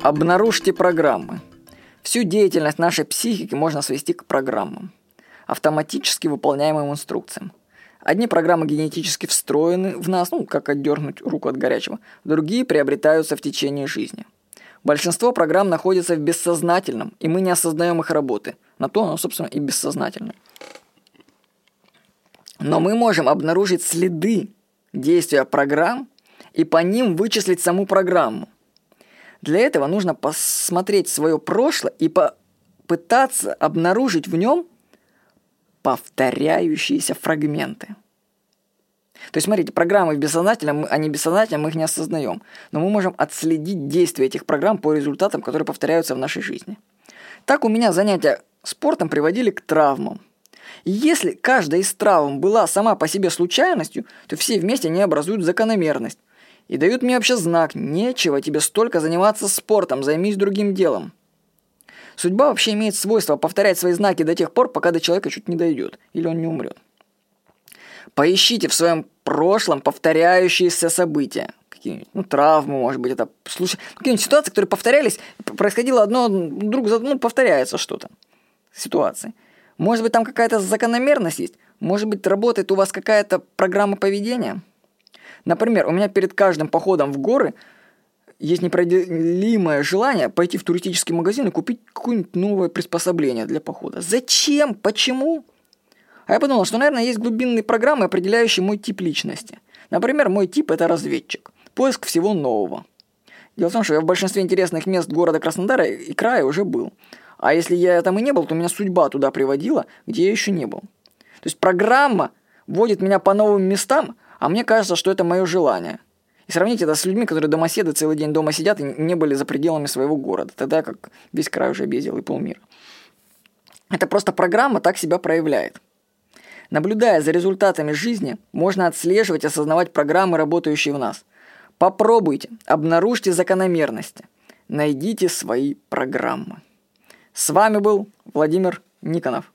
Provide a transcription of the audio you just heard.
Обнаружьте программы. Всю деятельность нашей психики можно свести к программам, автоматически выполняемым инструкциям. Одни программы генетически встроены в нас, ну, как отдернуть руку от горячего, другие приобретаются в течение жизни. Большинство программ находится в бессознательном, и мы не осознаем их работы. На то оно, собственно, и бессознательное. Но мы можем обнаружить следы действия программ и по ним вычислить саму программу. Для этого нужно посмотреть свое прошлое и попытаться обнаружить в нем повторяющиеся фрагменты. То есть, смотрите, программы в бессознательном, они бессознательно, мы их не осознаем. Но мы можем отследить действие этих программ по результатам, которые повторяются в нашей жизни. Так у меня занятия спортом приводили к травмам. И если каждая из травм была сама по себе случайностью, то все вместе они образуют закономерность. И дают мне вообще знак, нечего тебе столько заниматься спортом, займись другим делом. Судьба вообще имеет свойство повторять свои знаки до тех пор, пока до человека чуть не дойдет, или он не умрет. Поищите в своем прошлом повторяющиеся события. Какие-нибудь, ну, травмы, может быть, это случай. Какие-нибудь ситуации, которые повторялись, происходило одно друг за ну, повторяется что-то. Ситуации. Может быть, там какая-то закономерность есть? Может быть, работает у вас какая-то программа поведения? Например, у меня перед каждым походом в горы есть непроделимое желание пойти в туристический магазин и купить какое-нибудь новое приспособление для похода. Зачем? Почему? А я подумал, что, наверное, есть глубинные программы, определяющие мой тип личности. Например, мой тип – это разведчик. Поиск всего нового. Дело в том, что я в большинстве интересных мест города Краснодара и края уже был. А если я там и не был, то меня судьба туда приводила, где я еще не был. То есть программа вводит меня по новым местам, а мне кажется, что это мое желание. И сравните это с людьми, которые домоседы целый день дома сидят и не были за пределами своего города, тогда как весь край уже объездил и полмира. Это просто программа так себя проявляет. Наблюдая за результатами жизни, можно отслеживать и осознавать программы, работающие в нас. Попробуйте, обнаружьте закономерности, найдите свои программы. С вами был Владимир Никонов.